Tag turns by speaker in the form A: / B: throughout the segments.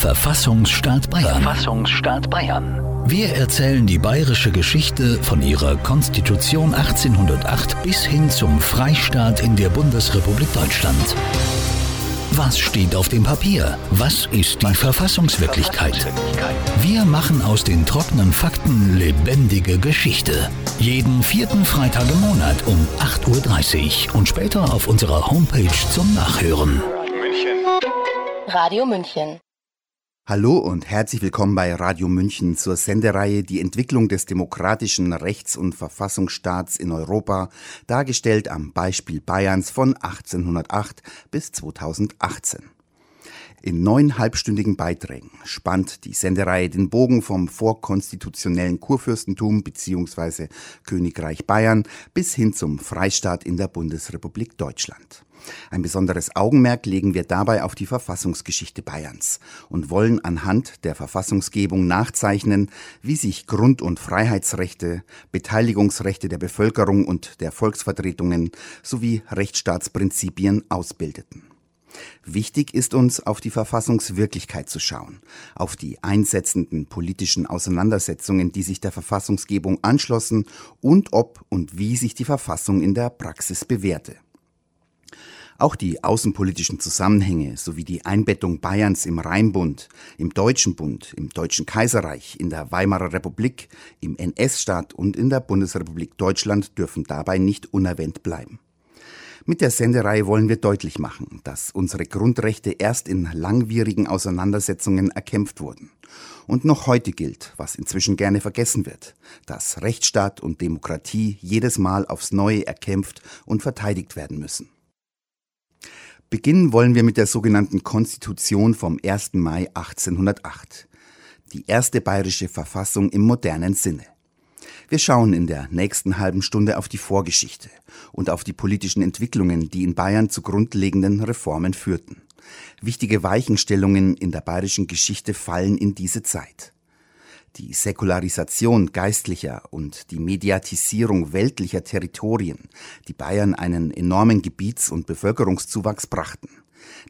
A: Verfassungsstaat Bayern.
B: Verfassungsstaat Bayern.
A: Wir erzählen die bayerische Geschichte von ihrer Konstitution 1808 bis hin zum Freistaat in der Bundesrepublik Deutschland. Was steht auf dem Papier? Was ist die Verfassungswirklichkeit? Wir machen aus den trockenen Fakten lebendige Geschichte. Jeden vierten Freitag im Monat um 8.30 Uhr und später auf unserer Homepage zum Nachhören.
C: Radio München.
D: Hallo und herzlich willkommen bei Radio München zur Sendereihe Die Entwicklung des demokratischen Rechts- und Verfassungsstaats in Europa, dargestellt am Beispiel Bayerns von 1808 bis 2018. In neun halbstündigen Beiträgen spannt die Sendereihe den Bogen vom vorkonstitutionellen Kurfürstentum bzw. Königreich Bayern bis hin zum Freistaat in der Bundesrepublik Deutschland. Ein besonderes Augenmerk legen wir dabei auf die Verfassungsgeschichte Bayerns und wollen anhand der Verfassungsgebung nachzeichnen, wie sich Grund- und Freiheitsrechte, Beteiligungsrechte der Bevölkerung und der Volksvertretungen sowie Rechtsstaatsprinzipien ausbildeten. Wichtig ist uns, auf die Verfassungswirklichkeit zu schauen, auf die einsetzenden politischen Auseinandersetzungen, die sich der Verfassungsgebung anschlossen und ob und wie sich die Verfassung in der Praxis bewährte. Auch die außenpolitischen Zusammenhänge sowie die Einbettung Bayerns im Rheinbund, im Deutschen Bund, im Deutschen Kaiserreich, in der Weimarer Republik, im NS-Staat und in der Bundesrepublik Deutschland dürfen dabei nicht unerwähnt bleiben. Mit der Sendereihe wollen wir deutlich machen, dass unsere Grundrechte erst in langwierigen Auseinandersetzungen erkämpft wurden. Und noch heute gilt, was inzwischen gerne vergessen wird, dass Rechtsstaat und Demokratie jedes Mal aufs Neue erkämpft und verteidigt werden müssen. Beginnen wollen wir mit der sogenannten Konstitution vom 1. Mai 1808. Die erste bayerische Verfassung im modernen Sinne. Wir schauen in der nächsten halben Stunde auf die Vorgeschichte und auf die politischen Entwicklungen, die in Bayern zu grundlegenden Reformen führten. Wichtige Weichenstellungen in der bayerischen Geschichte fallen in diese Zeit. Die Säkularisation geistlicher und die Mediatisierung weltlicher Territorien, die Bayern einen enormen Gebiets- und Bevölkerungszuwachs brachten,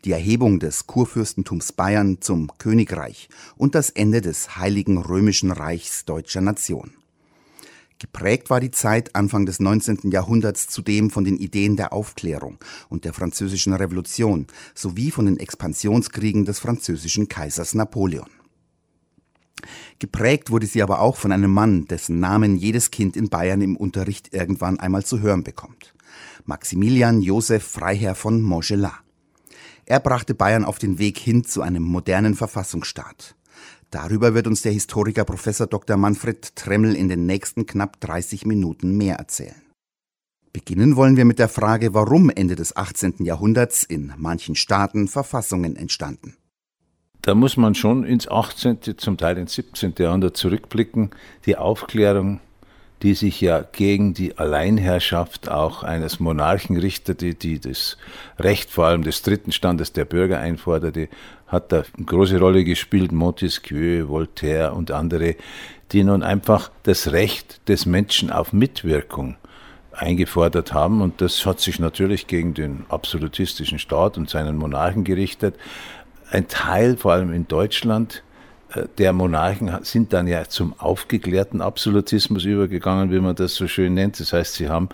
D: die Erhebung des Kurfürstentums Bayern zum Königreich und das Ende des Heiligen Römischen Reichs deutscher Nation. Geprägt war die Zeit Anfang des 19. Jahrhunderts zudem von den Ideen der Aufklärung und der französischen Revolution sowie von den Expansionskriegen des französischen Kaisers Napoleon. Geprägt wurde sie aber auch von einem Mann, dessen Namen jedes Kind in Bayern im Unterricht irgendwann einmal zu hören bekommt. Maximilian Joseph Freiherr von Montgelat. Er brachte Bayern auf den Weg hin zu einem modernen Verfassungsstaat. Darüber wird uns der Historiker Professor Dr. Manfred Tremmel in den nächsten knapp 30 Minuten mehr erzählen. Beginnen wollen wir mit der Frage, warum Ende des 18. Jahrhunderts in manchen Staaten Verfassungen entstanden
E: da muss man schon ins 18., zum Teil ins 17. Jahrhundert zurückblicken. Die Aufklärung, die sich ja gegen die Alleinherrschaft auch eines Monarchen richtete, die das Recht vor allem des dritten Standes der Bürger einforderte, hat da eine große Rolle gespielt. Montesquieu, Voltaire und andere, die nun einfach das Recht des Menschen auf Mitwirkung eingefordert haben. Und das hat sich natürlich gegen den absolutistischen Staat und seinen Monarchen gerichtet ein Teil, vor allem in Deutschland, der Monarchen sind dann ja zum aufgeklärten Absolutismus übergegangen, wie man das so schön nennt. Das heißt, sie haben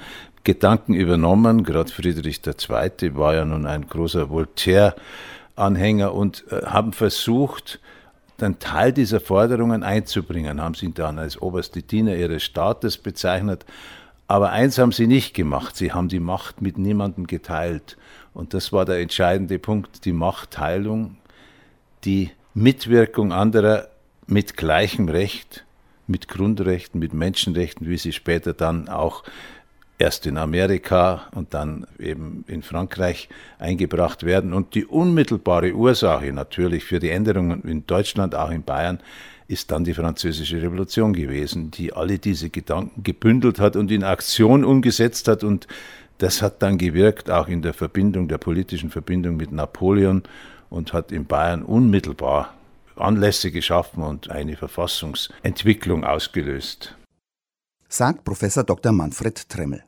E: Gedanken übernommen. Gerade Friedrich II. war ja nun ein großer Voltaire-Anhänger und äh, haben versucht, einen Teil dieser Forderungen einzubringen, haben sie dann als oberste Diener ihres Staates bezeichnet. Aber eins haben sie nicht gemacht, sie haben die Macht mit niemandem geteilt. Und das war der entscheidende Punkt, die Machtteilung die Mitwirkung anderer mit gleichem Recht, mit Grundrechten, mit Menschenrechten, wie sie später dann auch erst in Amerika und dann eben in Frankreich eingebracht werden. Und die unmittelbare Ursache natürlich für die Änderungen in Deutschland, auch in Bayern, ist dann die Französische Revolution gewesen, die alle diese Gedanken gebündelt hat und in Aktion umgesetzt hat. Und das hat dann gewirkt, auch in der Verbindung, der politischen Verbindung mit Napoleon und hat in Bayern unmittelbar Anlässe geschaffen und eine Verfassungsentwicklung ausgelöst.
D: Sagt Professor Dr. Manfred Tremmel.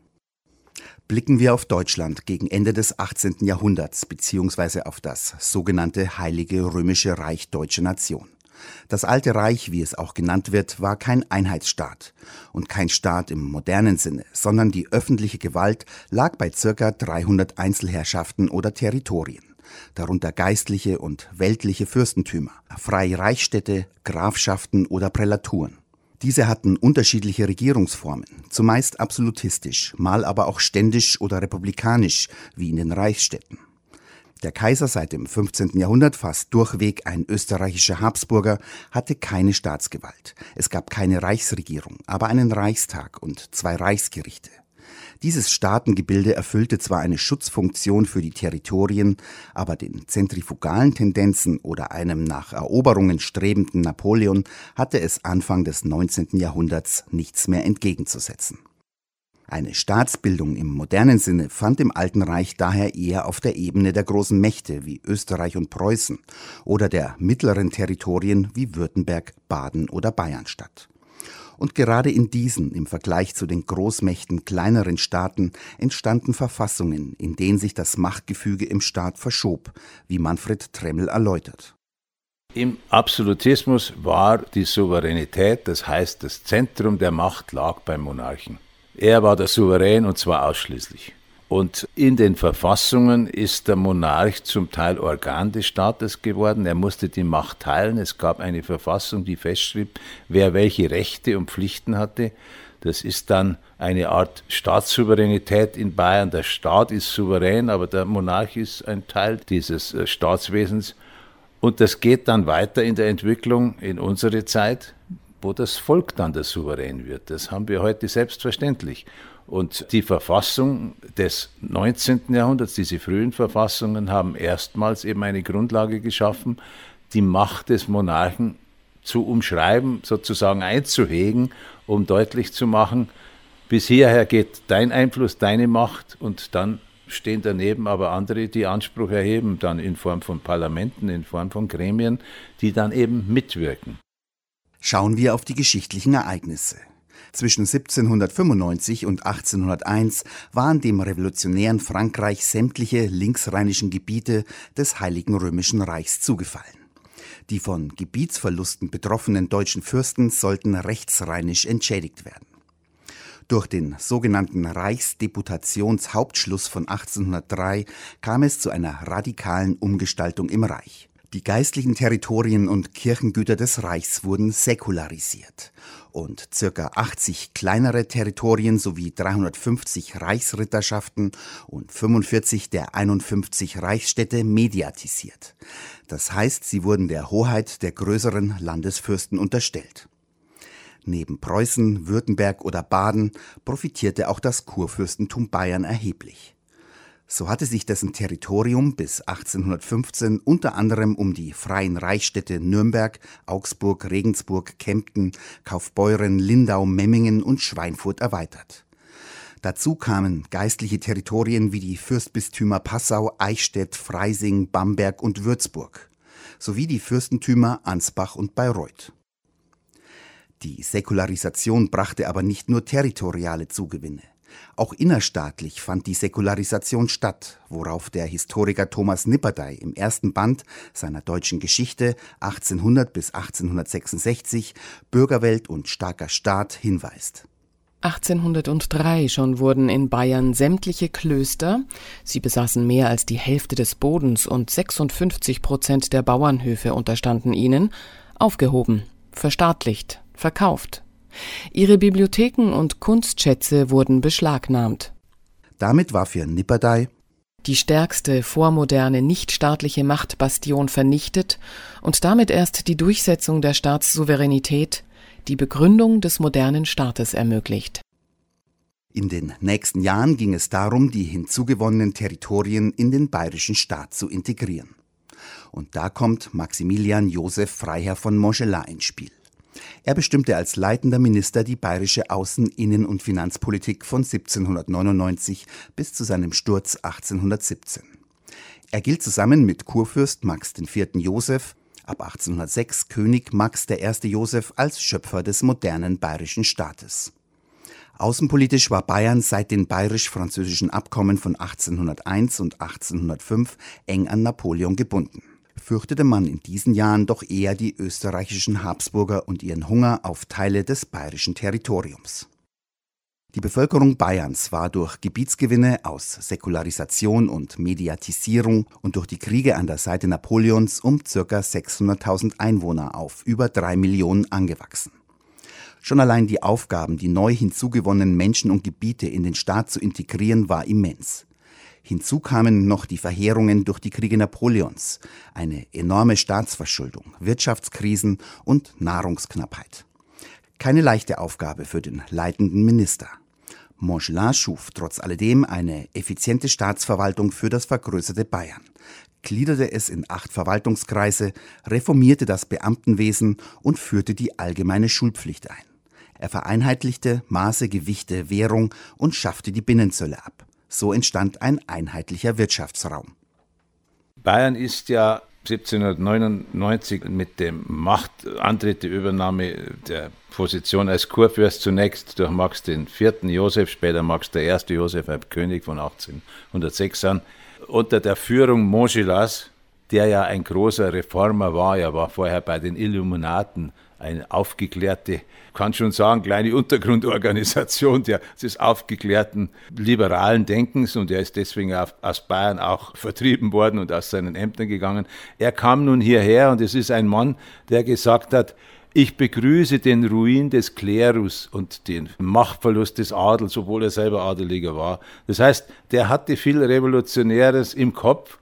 D: Blicken wir auf Deutschland gegen Ende des 18. Jahrhunderts beziehungsweise auf das sogenannte Heilige Römische Reich Deutsche Nation. Das Alte Reich, wie es auch genannt wird, war kein Einheitsstaat und kein Staat im modernen Sinne, sondern die öffentliche Gewalt lag bei circa 300 Einzelherrschaften oder Territorien, darunter geistliche und weltliche Fürstentümer, freie Reichsstädte, Grafschaften oder Prälaturen. Diese hatten unterschiedliche Regierungsformen, zumeist absolutistisch, mal aber auch ständisch oder republikanisch, wie in den Reichsstädten. Der Kaiser seit dem 15. Jahrhundert, fast durchweg ein österreichischer Habsburger, hatte keine Staatsgewalt. Es gab keine Reichsregierung, aber einen Reichstag und zwei Reichsgerichte. Dieses Staatengebilde erfüllte zwar eine Schutzfunktion für die Territorien, aber den zentrifugalen Tendenzen oder einem nach Eroberungen strebenden Napoleon hatte es Anfang des 19. Jahrhunderts nichts mehr entgegenzusetzen. Eine Staatsbildung im modernen Sinne fand im Alten Reich daher eher auf der Ebene der großen Mächte wie Österreich und Preußen oder der mittleren Territorien wie Württemberg, Baden oder Bayern statt. Und gerade in diesen, im Vergleich zu den Großmächten kleineren Staaten, entstanden Verfassungen, in denen sich das Machtgefüge im Staat verschob, wie Manfred Tremmel erläutert.
E: Im Absolutismus war die Souveränität, das heißt das Zentrum der Macht lag beim Monarchen. Er war der Souverän und zwar ausschließlich. Und in den Verfassungen ist der Monarch zum Teil Organ des Staates geworden. Er musste die Macht teilen. Es gab eine Verfassung, die festschrieb, wer welche Rechte und Pflichten hatte. Das ist dann eine Art Staatssouveränität in Bayern. Der Staat ist souverän, aber der Monarch ist ein Teil dieses äh, Staatswesens. Und das geht dann weiter in der Entwicklung in unsere Zeit wo das Volk dann der Souverän wird. Das haben wir heute selbstverständlich. Und die Verfassung des 19. Jahrhunderts, diese frühen Verfassungen, haben erstmals eben eine Grundlage geschaffen, die Macht des Monarchen zu umschreiben, sozusagen einzuhegen, um deutlich zu machen, bis hierher geht dein Einfluss, deine Macht und dann stehen daneben aber andere, die Anspruch erheben, dann in Form von Parlamenten, in Form von Gremien, die dann eben mitwirken.
D: Schauen wir auf die geschichtlichen Ereignisse. Zwischen 1795 und 1801 waren dem revolutionären Frankreich sämtliche linksrheinischen Gebiete des Heiligen Römischen Reichs zugefallen. Die von Gebietsverlusten betroffenen deutschen Fürsten sollten rechtsrheinisch entschädigt werden. Durch den sogenannten Reichsdeputationshauptschluss von 1803 kam es zu einer radikalen Umgestaltung im Reich. Die geistlichen Territorien und Kirchengüter des Reichs wurden säkularisiert und circa 80 kleinere Territorien sowie 350 Reichsritterschaften und 45 der 51 Reichsstädte mediatisiert. Das heißt, sie wurden der Hoheit der größeren Landesfürsten unterstellt. Neben Preußen, Württemberg oder Baden profitierte auch das Kurfürstentum Bayern erheblich. So hatte sich dessen Territorium bis 1815 unter anderem um die freien Reichsstädte Nürnberg, Augsburg, Regensburg, Kempten, Kaufbeuren, Lindau, Memmingen und Schweinfurt erweitert. Dazu kamen geistliche Territorien wie die Fürstbistümer Passau, Eichstätt, Freising, Bamberg und Würzburg sowie die Fürstentümer Ansbach und Bayreuth. Die Säkularisation brachte aber nicht nur territoriale Zugewinne. Auch innerstaatlich fand die Säkularisation statt, worauf der Historiker Thomas Nipperdey im ersten Band seiner deutschen Geschichte 1800 bis 1866 Bürgerwelt und starker Staat hinweist.
B: 1803 schon wurden in Bayern sämtliche Klöster, sie besaßen mehr als die Hälfte des Bodens und 56 Prozent der Bauernhöfe unterstanden ihnen, aufgehoben, verstaatlicht, verkauft, Ihre Bibliotheken und Kunstschätze wurden beschlagnahmt.
D: Damit war für Nipperdey
B: die stärkste vormoderne nichtstaatliche Machtbastion vernichtet und damit erst die Durchsetzung der Staatssouveränität, die Begründung des modernen Staates ermöglicht.
D: In den nächsten Jahren ging es darum, die hinzugewonnenen Territorien in den bayerischen Staat zu integrieren. Und da kommt Maximilian Joseph Freiherr von Montgelas ins Spiel. Er bestimmte als leitender Minister die bayerische Außen-, Innen- und Finanzpolitik von 1799 bis zu seinem Sturz 1817. Er gilt zusammen mit Kurfürst Max IV. Joseph, ab 1806 König Max I. Joseph als Schöpfer des modernen bayerischen Staates. Außenpolitisch war Bayern seit den bayerisch-französischen Abkommen von 1801 und 1805 eng an Napoleon gebunden. Fürchtete man in diesen Jahren doch eher die österreichischen Habsburger und ihren Hunger auf Teile des bayerischen Territoriums. Die Bevölkerung Bayerns war durch Gebietsgewinne aus Säkularisation und Mediatisierung und durch die Kriege an der Seite Napoleons um ca. 600.000 Einwohner auf über drei Millionen angewachsen. Schon allein die Aufgaben, die neu hinzugewonnenen Menschen und Gebiete in den Staat zu integrieren, war immens. Hinzu kamen noch die Verheerungen durch die Kriege Napoleons, eine enorme Staatsverschuldung, Wirtschaftskrisen und Nahrungsknappheit. Keine leichte Aufgabe für den leitenden Minister. Montgelas schuf trotz alledem eine effiziente Staatsverwaltung für das vergrößerte Bayern, gliederte es in acht Verwaltungskreise, reformierte das Beamtenwesen und führte die allgemeine Schulpflicht ein. Er vereinheitlichte Maße, Gewichte, Währung und schaffte die Binnenzölle ab. So entstand ein einheitlicher Wirtschaftsraum.
E: Bayern ist ja 1799 mit dem Machtantritt, der Übernahme der Position als Kurfürst zunächst durch Max IV. Josef, später Max I. Josef, ein König von 1806 an, unter der Führung Montgelas, der ja ein großer Reformer war, er war vorher bei den Illuminaten eine aufgeklärte, kann schon sagen, kleine Untergrundorganisation der, des aufgeklärten liberalen Denkens und er ist deswegen aus Bayern auch vertrieben worden und aus seinen Ämtern gegangen. Er kam nun hierher und es ist ein Mann, der gesagt hat, ich begrüße den Ruin des Klerus und den Machtverlust des Adels, obwohl er selber Adeliger war. Das heißt, der hatte viel Revolutionäres im Kopf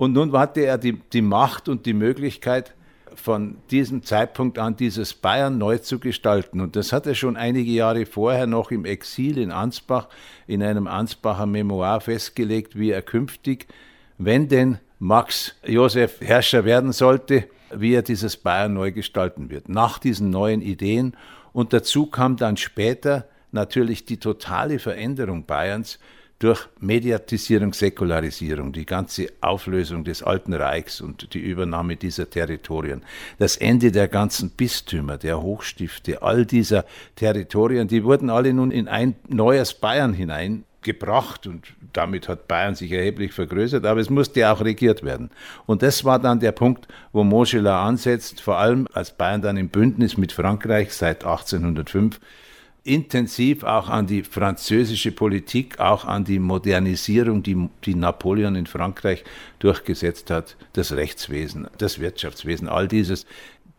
E: und nun hatte er die, die Macht und die Möglichkeit, von diesem Zeitpunkt an dieses Bayern neu zu gestalten. Und das hat er schon einige Jahre vorher noch im Exil in Ansbach in einem Ansbacher Memoir festgelegt, wie er künftig, wenn denn Max Josef Herrscher werden sollte, wie er dieses Bayern neu gestalten wird, nach diesen neuen Ideen. Und dazu kam dann später natürlich die totale Veränderung Bayerns durch Mediatisierung, Säkularisierung, die ganze Auflösung des Alten Reichs und die Übernahme dieser Territorien, das Ende der ganzen Bistümer, der Hochstifte, all dieser Territorien, die wurden alle nun in ein neues Bayern hinein gebracht und damit hat Bayern sich erheblich vergrößert, aber es musste auch regiert werden. Und das war dann der Punkt, wo Montgelas ansetzt, vor allem als Bayern dann im Bündnis mit Frankreich seit 1805 intensiv auch an die französische Politik, auch an die Modernisierung, die, die Napoleon in Frankreich durchgesetzt hat, das Rechtswesen, das Wirtschaftswesen, all dieses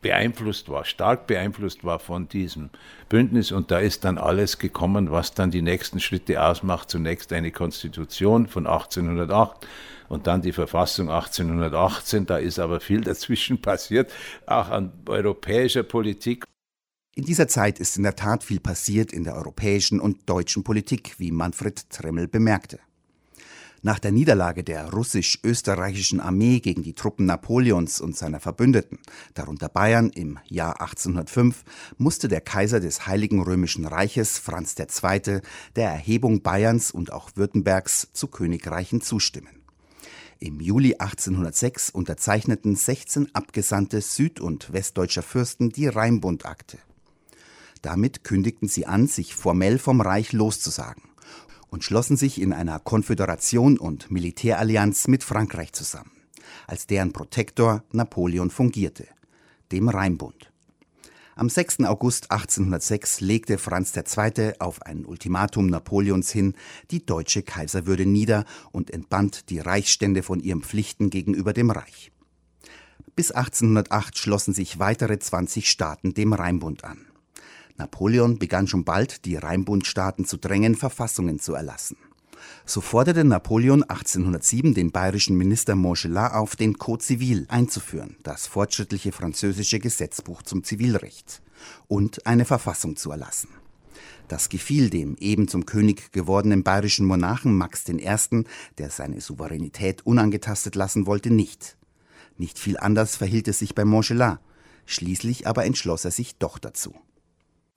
E: beeinflusst war, stark beeinflusst war von diesem Bündnis. Und da ist dann alles gekommen, was dann die nächsten Schritte ausmacht. Zunächst eine Konstitution von 1808 und dann die Verfassung 1818. Da ist aber viel dazwischen passiert, auch an europäischer Politik.
D: In dieser Zeit ist in der Tat viel passiert in der europäischen und deutschen Politik, wie Manfred Tremmel bemerkte. Nach der Niederlage der russisch-österreichischen Armee gegen die Truppen Napoleons und seiner Verbündeten, darunter Bayern im Jahr 1805, musste der Kaiser des Heiligen Römischen Reiches Franz II. der Erhebung Bayerns und auch Württembergs zu Königreichen zustimmen. Im Juli 1806 unterzeichneten 16 Abgesandte süd- und westdeutscher Fürsten die Rheinbundakte. Damit kündigten sie an, sich formell vom Reich loszusagen und schlossen sich in einer Konföderation und Militärallianz mit Frankreich zusammen, als deren Protektor Napoleon fungierte, dem Rheinbund. Am 6. August 1806 legte Franz II. auf ein Ultimatum Napoleons hin die deutsche Kaiserwürde nieder und entband die Reichsstände von ihren Pflichten gegenüber dem Reich. Bis 1808 schlossen sich weitere 20 Staaten dem Rheinbund an. Napoleon begann schon bald, die Rheinbundstaaten zu drängen, Verfassungen zu erlassen. So forderte Napoleon 1807 den bayerischen Minister Montgelas auf, den Code Civil einzuführen, das fortschrittliche französische Gesetzbuch zum Zivilrecht, und eine Verfassung zu erlassen. Das gefiel dem eben zum König gewordenen bayerischen Monarchen Max I., der seine Souveränität unangetastet lassen wollte, nicht. Nicht viel anders verhielt es sich bei Montgelas. Schließlich aber entschloss er sich doch dazu.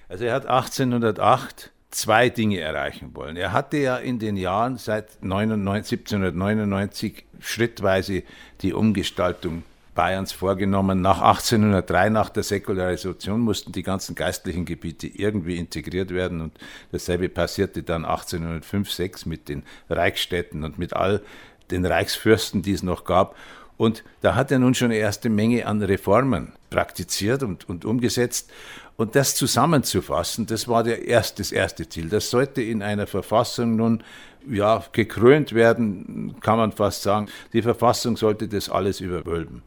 E: Also er hat 1808 zwei Dinge erreichen wollen. Er hatte ja in den Jahren seit 1799 schrittweise die Umgestaltung Bayerns vorgenommen. Nach 1803, nach der Säkularisation, mussten die ganzen geistlichen Gebiete irgendwie integriert werden. Und dasselbe passierte dann 1805, 6 mit den Reichsstädten und mit all den Reichsfürsten, die es noch gab. Und da hat er nun schon eine erste Menge an Reformen praktiziert und, und umgesetzt. Und das zusammenzufassen, das war der erste, das erste Ziel. Das sollte in einer Verfassung nun ja, gekrönt werden, kann man fast sagen. Die Verfassung sollte das alles überwölben.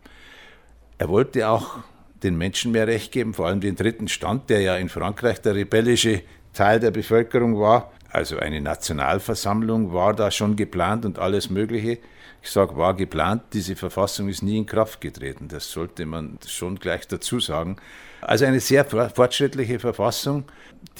E: Er wollte auch den Menschen mehr Recht geben, vor allem den dritten Stand, der ja in Frankreich der rebellische Teil der Bevölkerung war. Also eine Nationalversammlung war da schon geplant und alles Mögliche. Ich sage, war geplant, diese Verfassung ist nie in Kraft getreten. Das sollte man schon gleich dazu sagen. Also eine sehr fortschrittliche Verfassung,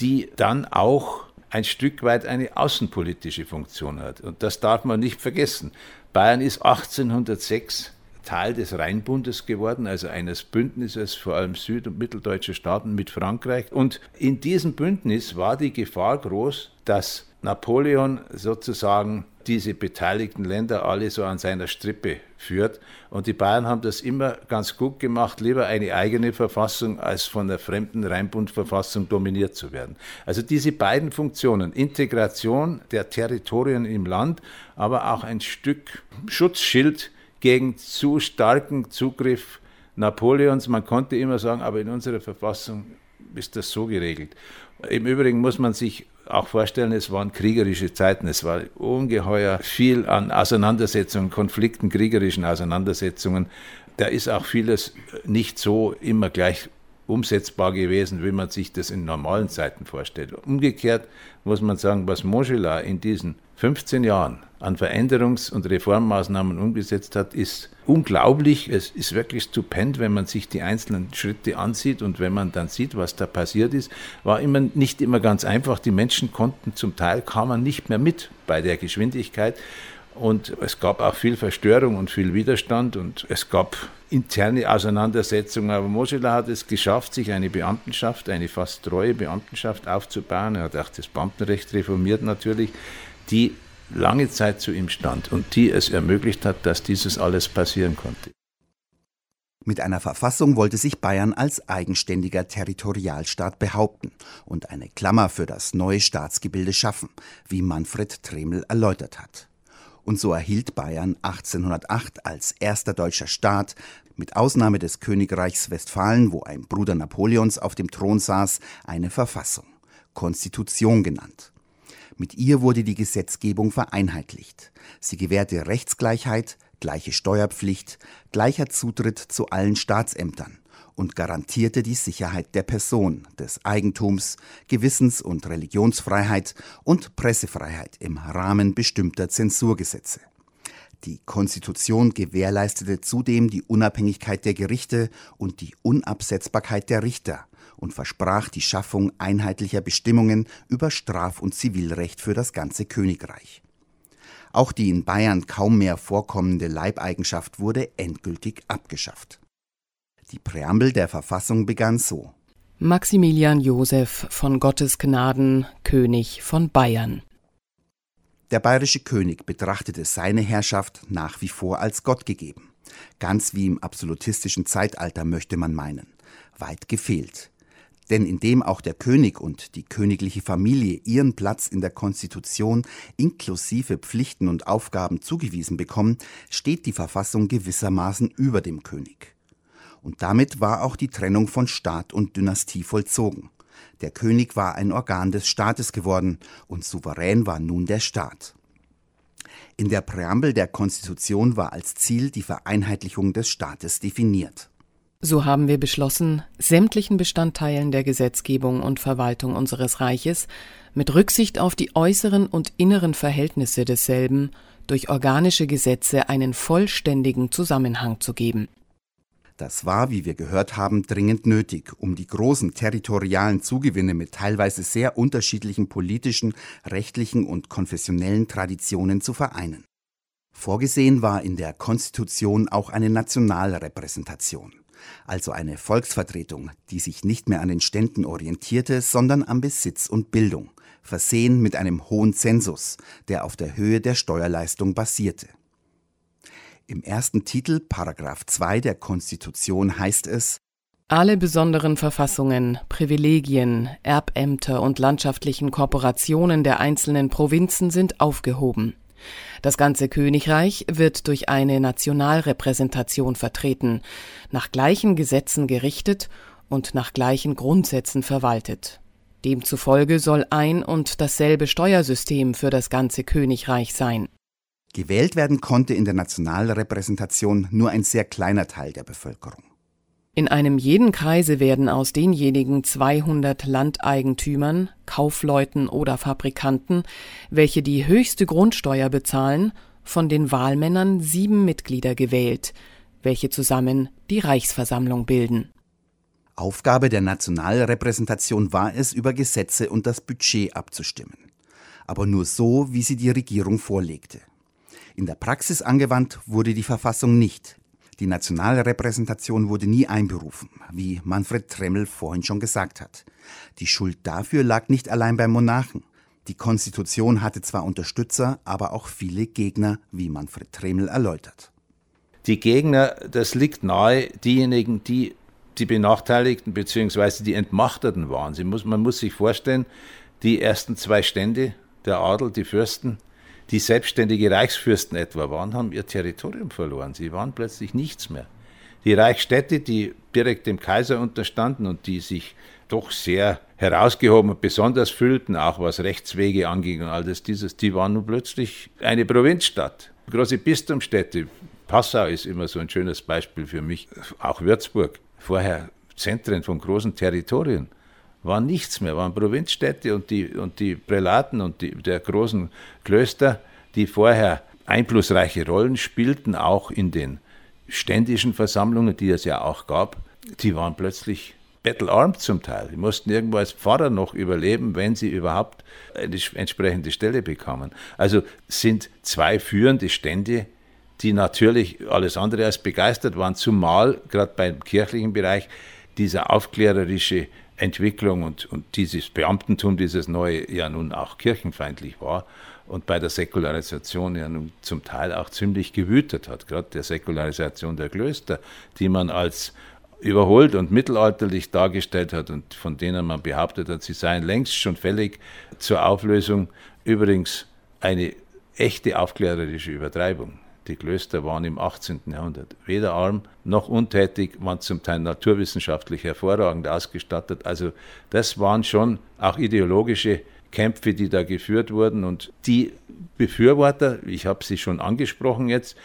E: die dann auch ein Stück weit eine außenpolitische Funktion hat. Und das darf man nicht vergessen. Bayern ist 1806 Teil des Rheinbundes geworden, also eines Bündnisses vor allem süd- und mitteldeutscher Staaten mit Frankreich. Und in diesem Bündnis war die Gefahr groß, dass Napoleon sozusagen diese beteiligten Länder alle so an seiner Strippe führt. Und die Bayern haben das immer ganz gut gemacht, lieber eine eigene Verfassung, als von der fremden Rheinbundverfassung dominiert zu werden. Also diese beiden Funktionen, Integration der Territorien im Land, aber auch ein Stück Schutzschild gegen zu starken Zugriff Napoleons. Man konnte immer sagen, aber in unserer Verfassung ist das so geregelt. Im Übrigen muss man sich auch vorstellen, es waren kriegerische Zeiten, es war ungeheuer viel an Auseinandersetzungen, Konflikten, kriegerischen Auseinandersetzungen. Da ist auch vieles nicht so immer gleich umsetzbar gewesen, wie man sich das in normalen Zeiten vorstellt. Umgekehrt muss man sagen, was Moschela in diesen 15 Jahren an Veränderungs- und Reformmaßnahmen umgesetzt hat, ist unglaublich. Es ist wirklich stupend, wenn man sich die einzelnen Schritte ansieht und wenn man dann sieht, was da passiert ist. War immer nicht immer ganz einfach. Die Menschen konnten zum Teil kamen nicht mehr mit bei der Geschwindigkeit. Und es gab auch viel Verstörung und viel Widerstand und es gab interne Auseinandersetzungen. Aber Moschela hat es geschafft, sich eine Beamtenschaft, eine fast treue Beamtenschaft aufzubauen. Er hat auch das Beamtenrecht reformiert natürlich, die lange Zeit zu ihm stand und die es ermöglicht hat, dass dieses alles passieren konnte.
D: Mit einer Verfassung wollte sich Bayern als eigenständiger Territorialstaat behaupten und eine Klammer für das neue Staatsgebilde schaffen, wie Manfred Tremel erläutert hat. Und so erhielt Bayern 1808 als erster deutscher Staat, mit Ausnahme des Königreichs Westfalen, wo ein Bruder Napoleons auf dem Thron saß, eine Verfassung, Konstitution genannt. Mit ihr wurde die Gesetzgebung vereinheitlicht. Sie gewährte Rechtsgleichheit, gleiche Steuerpflicht, gleicher Zutritt zu allen Staatsämtern und garantierte die Sicherheit der Person, des Eigentums, Gewissens- und Religionsfreiheit und Pressefreiheit im Rahmen bestimmter Zensurgesetze. Die Konstitution gewährleistete zudem die Unabhängigkeit der Gerichte und die Unabsetzbarkeit der Richter und versprach die Schaffung einheitlicher Bestimmungen über Straf- und Zivilrecht für das ganze Königreich. Auch die in Bayern kaum mehr vorkommende Leibeigenschaft wurde endgültig abgeschafft. Die Präambel der Verfassung begann so
B: Maximilian Joseph von Gottes Gnaden, König von Bayern.
D: Der bayerische König betrachtete seine Herrschaft nach wie vor als Gott gegeben. Ganz wie im absolutistischen Zeitalter möchte man meinen. Weit gefehlt. Denn indem auch der König und die königliche Familie ihren Platz in der Konstitution inklusive Pflichten und Aufgaben zugewiesen bekommen, steht die Verfassung gewissermaßen über dem König. Und damit war auch die Trennung von Staat und Dynastie vollzogen. Der König war ein Organ des Staates geworden und souverän war nun der Staat. In der Präambel der Konstitution war als Ziel die Vereinheitlichung des Staates definiert.
B: So haben wir beschlossen, sämtlichen Bestandteilen der Gesetzgebung und Verwaltung unseres Reiches mit Rücksicht auf die äußeren und inneren Verhältnisse desselben durch organische Gesetze einen vollständigen Zusammenhang zu geben.
D: Das war, wie wir gehört haben, dringend nötig, um die großen territorialen Zugewinne mit teilweise sehr unterschiedlichen politischen, rechtlichen und konfessionellen Traditionen zu vereinen. Vorgesehen war in der Konstitution auch eine Nationalrepräsentation also eine Volksvertretung, die sich nicht mehr an den Ständen orientierte, sondern am Besitz und Bildung, versehen mit einem hohen Zensus, der auf der Höhe der Steuerleistung basierte. Im ersten Titel, Paragraph 2 der Konstitution, heißt es
B: Alle besonderen Verfassungen, Privilegien, Erbämter und landschaftlichen Korporationen der einzelnen Provinzen sind aufgehoben. Das ganze Königreich wird durch eine Nationalrepräsentation vertreten, nach gleichen Gesetzen gerichtet und nach gleichen Grundsätzen verwaltet. Demzufolge soll ein und dasselbe Steuersystem für das ganze Königreich sein.
D: Gewählt werden konnte in der Nationalrepräsentation nur ein sehr kleiner Teil der Bevölkerung.
B: In einem jeden Kreise werden aus denjenigen 200 Landeigentümern, Kaufleuten oder Fabrikanten, welche die höchste Grundsteuer bezahlen, von den Wahlmännern sieben Mitglieder gewählt, welche zusammen die Reichsversammlung bilden.
D: Aufgabe der Nationalrepräsentation war es, über Gesetze und das Budget abzustimmen. Aber nur so, wie sie die Regierung vorlegte. In der Praxis angewandt wurde die Verfassung nicht. Die Nationalrepräsentation wurde nie einberufen, wie Manfred Tremmel vorhin schon gesagt hat. Die Schuld dafür lag nicht allein beim Monarchen. Die Konstitution hatte zwar Unterstützer, aber auch viele Gegner, wie Manfred Tremmel erläutert.
E: Die Gegner, das liegt nahe, diejenigen, die die Benachteiligten bzw. die Entmachteten waren. Muss, man muss sich vorstellen, die ersten zwei Stände, der Adel, die Fürsten, die selbstständige Reichsfürsten etwa waren, haben ihr Territorium verloren. Sie waren plötzlich nichts mehr. Die Reichsstädte, die direkt dem Kaiser unterstanden und die sich doch sehr herausgehoben und besonders fühlten, auch was Rechtswege anging und all das dieses, die waren nun plötzlich eine Provinzstadt. Große Bistumsstädte, Passau ist immer so ein schönes Beispiel für mich, auch Würzburg, vorher Zentren von großen Territorien waren nichts mehr, waren Provinzstädte und die, und die Prälaten und die, der großen Klöster, die vorher einflussreiche Rollen spielten, auch in den ständischen Versammlungen, die es ja auch gab, die waren plötzlich battle-armed zum Teil. Die mussten irgendwo als Pfarrer noch überleben, wenn sie überhaupt eine entsprechende Stelle bekamen. Also sind zwei führende Stände, die natürlich alles andere als begeistert waren, zumal gerade beim kirchlichen Bereich dieser aufklärerische Entwicklung und, und dieses Beamtentum, dieses neue, ja nun auch kirchenfeindlich war und bei der Säkularisation ja nun zum Teil auch ziemlich gewütet hat, gerade der Säkularisation der Klöster, die man als überholt und mittelalterlich dargestellt hat und von denen man behauptet hat, sie seien längst schon fällig zur Auflösung. Übrigens eine echte aufklärerische Übertreibung. Die Klöster waren im 18. Jahrhundert weder arm noch untätig, waren zum Teil naturwissenschaftlich hervorragend ausgestattet. Also das waren schon auch ideologische Kämpfe, die da geführt wurden. Und die Befürworter, ich habe sie schon angesprochen jetzt,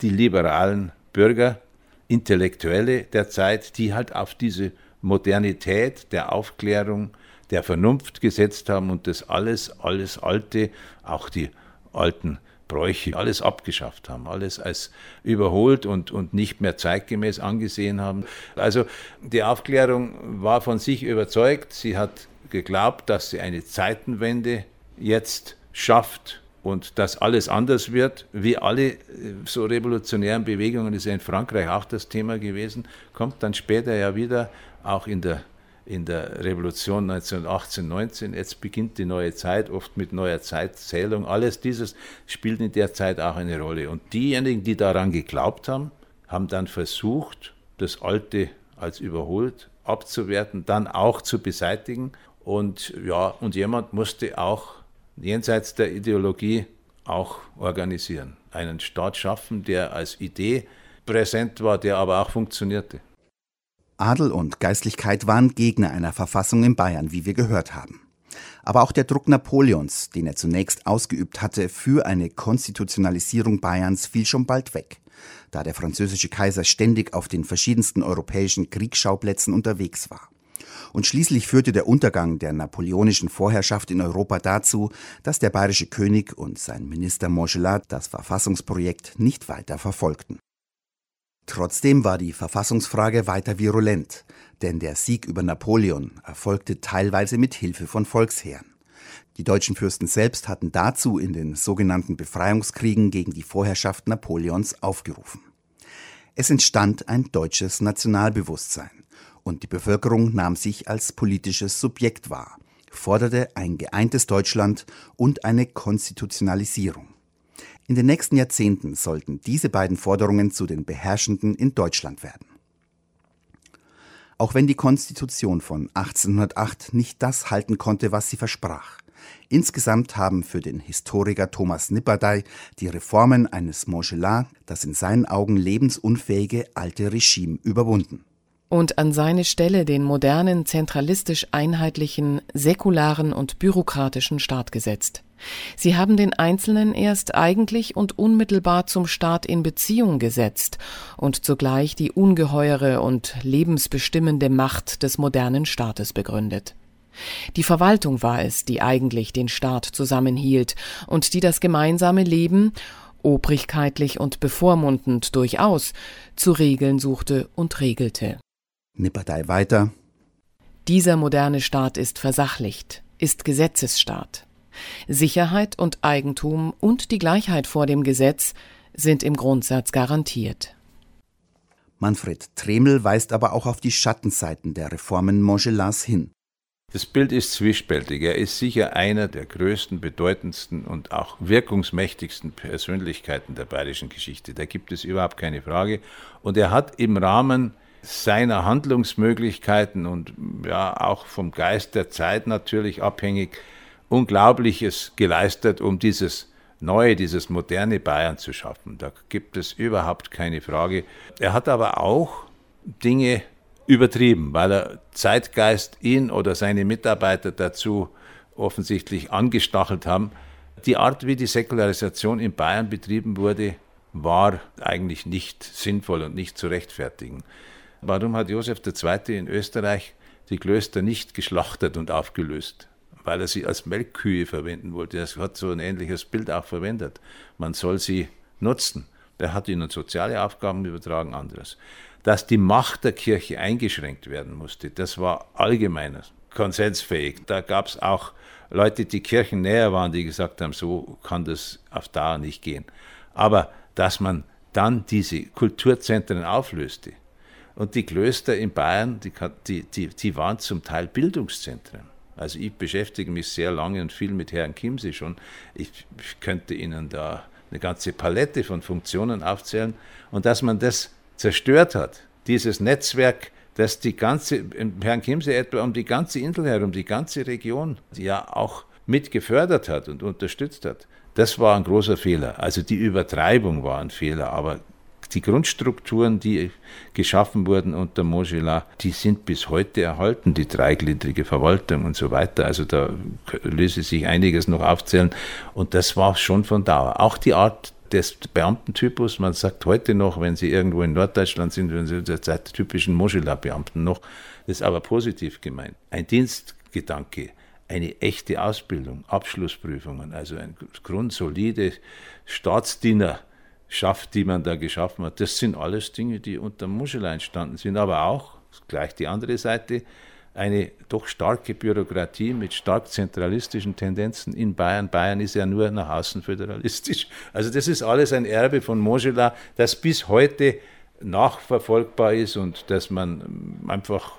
E: die liberalen Bürger, Intellektuelle der Zeit, die halt auf diese Modernität der Aufklärung, der Vernunft gesetzt haben und das alles, alles Alte, auch die alten Bräuche, alles abgeschafft haben, alles als überholt und, und nicht mehr zeitgemäß angesehen haben. Also die Aufklärung war von sich überzeugt, sie hat geglaubt, dass sie eine Zeitenwende jetzt schafft und dass alles anders wird, wie alle äh, so revolutionären Bewegungen, ist ja in Frankreich auch das Thema gewesen, kommt dann später ja wieder auch in der in der Revolution 1918, 19. Jetzt beginnt die neue Zeit, oft mit neuer Zeitzählung. Alles dieses spielt in der Zeit auch eine Rolle. Und diejenigen, die daran geglaubt haben, haben dann versucht, das Alte als überholt abzuwerten, dann auch zu beseitigen. Und ja, und jemand musste auch jenseits der Ideologie auch organisieren. Einen Staat schaffen, der als Idee präsent war, der aber auch funktionierte.
D: Adel und Geistlichkeit waren Gegner einer Verfassung in Bayern, wie wir gehört haben. Aber auch der Druck Napoleons, den er zunächst ausgeübt hatte für eine Konstitutionalisierung Bayerns, fiel schon bald weg, da der französische Kaiser ständig auf den verschiedensten europäischen Kriegsschauplätzen unterwegs war. Und schließlich führte der Untergang der napoleonischen Vorherrschaft in Europa dazu, dass der bayerische König und sein Minister Montgelat das Verfassungsprojekt nicht weiter verfolgten. Trotzdem war die Verfassungsfrage weiter virulent, denn der Sieg über Napoleon erfolgte teilweise mit Hilfe von Volksheeren. Die deutschen Fürsten selbst hatten dazu in den sogenannten Befreiungskriegen gegen die Vorherrschaft Napoleons aufgerufen. Es entstand ein deutsches Nationalbewusstsein und die Bevölkerung nahm sich als politisches Subjekt wahr, forderte ein geeintes Deutschland und eine Konstitutionalisierung. In den nächsten Jahrzehnten sollten diese beiden Forderungen zu den beherrschenden in Deutschland werden. Auch wenn die Konstitution von 1808 nicht das halten konnte, was sie versprach. Insgesamt haben für den Historiker Thomas Nipperdey die Reformen eines Montgelas das in seinen Augen lebensunfähige alte Regime überwunden
B: und an seine Stelle den modernen, zentralistisch einheitlichen, säkularen und bürokratischen Staat gesetzt. Sie haben den Einzelnen erst eigentlich und unmittelbar zum Staat in Beziehung gesetzt und zugleich die ungeheure und lebensbestimmende Macht des modernen Staates begründet. Die Verwaltung war es, die eigentlich den Staat zusammenhielt und die das gemeinsame Leben, obrigkeitlich und bevormundend durchaus, zu regeln suchte und regelte.
D: Nipperdey weiter.
B: Dieser moderne Staat ist versachlicht, ist Gesetzesstaat. Sicherheit und Eigentum und die Gleichheit vor dem Gesetz sind im Grundsatz garantiert.
D: Manfred Tremel weist aber auch auf die Schattenseiten der Reformen Montgelas hin.
E: Das Bild ist zwiespältig. Er ist sicher einer der größten, bedeutendsten und auch wirkungsmächtigsten Persönlichkeiten der bayerischen Geschichte. Da gibt es überhaupt keine Frage. Und er hat im Rahmen seiner Handlungsmöglichkeiten und ja auch vom Geist der Zeit natürlich abhängig Unglaubliches geleistet, um dieses neue, dieses moderne Bayern zu schaffen. Da gibt es überhaupt keine Frage. Er hat aber auch Dinge übertrieben, weil er Zeitgeist ihn oder seine Mitarbeiter dazu offensichtlich angestachelt haben. Die Art, wie die Säkularisation in Bayern betrieben wurde, war eigentlich nicht sinnvoll und nicht zu rechtfertigen. Warum hat Josef II. in Österreich die Klöster nicht geschlachtet und aufgelöst? Weil er sie als Melkkühe verwenden wollte. Er hat so ein ähnliches Bild auch verwendet. Man soll sie nutzen. Der hat ihnen soziale Aufgaben übertragen, anderes. Dass die Macht der Kirche eingeschränkt werden musste, das war allgemeiner konsensfähig. Da gab es auch Leute, die Kirchen näher waren, die gesagt haben, so kann das auf Dauer nicht gehen. Aber dass man dann diese Kulturzentren auflöste, und die Klöster in Bayern, die, die, die waren zum Teil Bildungszentren. Also ich beschäftige mich sehr lange und viel mit Herrn Kimse schon. Ich, ich könnte Ihnen da eine ganze Palette von Funktionen aufzählen. Und dass man das zerstört hat, dieses Netzwerk, das die ganze, Herrn Kimse etwa um die ganze Insel herum, die ganze Region, die ja auch mit gefördert hat und unterstützt hat, das war ein großer Fehler. Also die Übertreibung war ein Fehler, aber die Grundstrukturen, die geschaffen wurden unter Mogela, die sind bis heute erhalten, die dreigliedrige Verwaltung und so weiter. Also da löse sich einiges noch aufzählen. Und das war schon von Dauer. Auch die Art des Beamtentypus, man sagt heute noch, wenn Sie irgendwo in Norddeutschland sind, wenn Sie der Zeit typischen Mogela-Beamten noch, das ist aber positiv gemeint. Ein Dienstgedanke, eine echte Ausbildung, Abschlussprüfungen, also ein grundsolide Staatsdiener schafft, die man da geschaffen hat. Das sind alles Dinge, die unter Muschel entstanden sind, aber auch, gleich die andere Seite, eine doch starke Bürokratie mit stark zentralistischen Tendenzen in Bayern. Bayern ist ja nur nach außen föderalistisch. Also das ist alles ein Erbe von Moschela, das bis heute nachverfolgbar ist und das man einfach,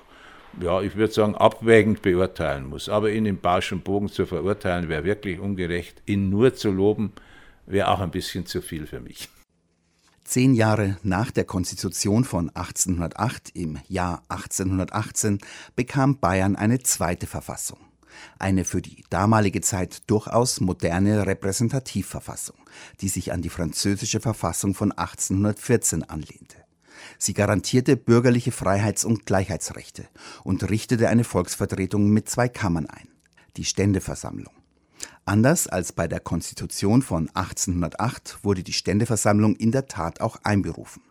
E: ja, ich würde sagen, abwägend beurteilen muss. Aber ihn im Bausch und Bogen zu verurteilen, wäre wirklich ungerecht. Ihn nur zu loben, wäre auch ein bisschen zu viel für mich.
D: Zehn Jahre nach der Konstitution von 1808, im Jahr 1818, bekam Bayern eine zweite Verfassung. Eine für die damalige Zeit durchaus moderne Repräsentativverfassung, die sich an die französische Verfassung von 1814 anlehnte. Sie garantierte bürgerliche Freiheits- und Gleichheitsrechte und richtete eine Volksvertretung mit zwei Kammern ein, die Ständeversammlung. Anders als bei der Konstitution von 1808 wurde die Ständeversammlung in der Tat auch einberufen.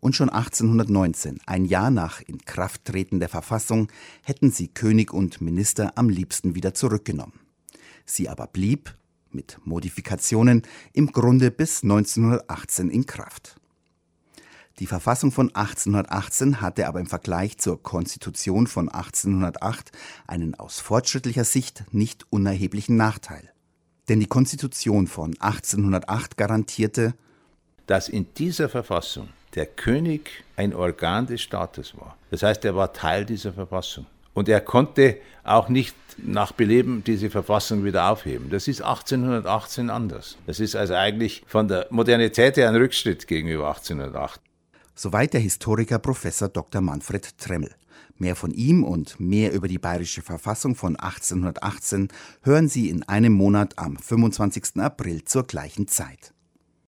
D: Und schon 1819, ein Jahr nach Inkrafttreten der Verfassung, hätten sie König und Minister am liebsten wieder zurückgenommen. Sie aber blieb, mit Modifikationen, im Grunde bis 1918 in Kraft. Die Verfassung von 1818 hatte aber im Vergleich zur Konstitution von 1808 einen aus fortschrittlicher Sicht nicht unerheblichen Nachteil. Denn die Konstitution von 1808 garantierte,
E: dass in dieser Verfassung der König ein Organ des Staates war. Das heißt, er war Teil dieser Verfassung. Und er konnte auch nicht nach Beleben diese Verfassung wieder aufheben. Das ist 1818 anders. Das ist also eigentlich von der Modernität her ein Rückschritt gegenüber 1808.
D: Soweit der Historiker Professor Dr. Manfred Tremmel. Mehr von ihm und mehr über die bayerische Verfassung von 1818 hören Sie in einem Monat am 25. April zur gleichen Zeit.